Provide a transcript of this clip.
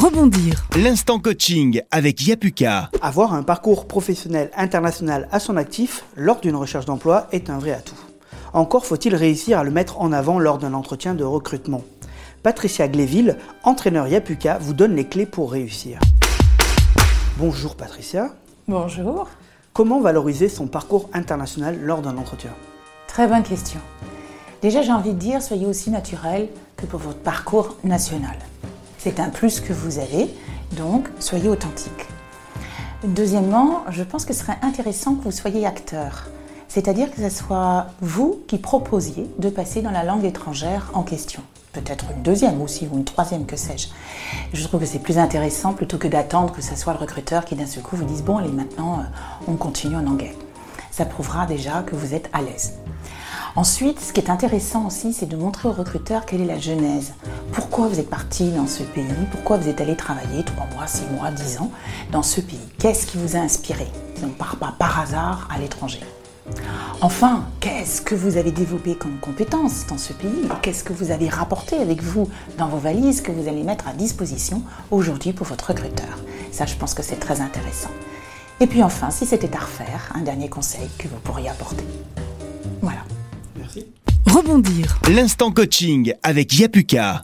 Rebondir. L'instant coaching avec Yapuka. Avoir un parcours professionnel international à son actif lors d'une recherche d'emploi est un vrai atout. Encore faut-il réussir à le mettre en avant lors d'un entretien de recrutement. Patricia Gléville, entraîneur Yapuka, vous donne les clés pour réussir. Bonjour Patricia. Bonjour. Comment valoriser son parcours international lors d'un entretien? Très bonne question. Déjà, j'ai envie de dire, soyez aussi naturel que pour votre parcours national. C'est un plus que vous avez, donc soyez authentique. Deuxièmement, je pense que ce serait intéressant que vous soyez acteur. C'est-à-dire que ce soit vous qui proposiez de passer dans la langue étrangère en question. Peut-être une deuxième aussi, ou une troisième, que sais-je. Je trouve que c'est plus intéressant plutôt que d'attendre que ce soit le recruteur qui d'un seul coup vous dise Bon, allez, maintenant, euh, on continue en anglais. Ça prouvera déjà que vous êtes à l'aise. Ensuite, ce qui est intéressant aussi, c'est de montrer au recruteur quelle est la genèse. Pourquoi vous êtes parti dans ce pays? Pourquoi vous êtes allé travailler 3 mois, 6 mois, 10 ans dans ce pays? Qu'est-ce qui vous a inspiré? On ne part pas par hasard à l'étranger. Enfin, qu'est-ce que vous avez développé comme compétences dans ce pays? Qu'est-ce que vous avez rapporté avec vous dans vos valises que vous allez mettre à disposition aujourd'hui pour votre recruteur? Ça, je pense que c'est très intéressant. Et puis enfin, si c'était à refaire, un dernier conseil que vous pourriez apporter. Voilà. Merci. Rebondir. L'instant coaching avec Yapuka.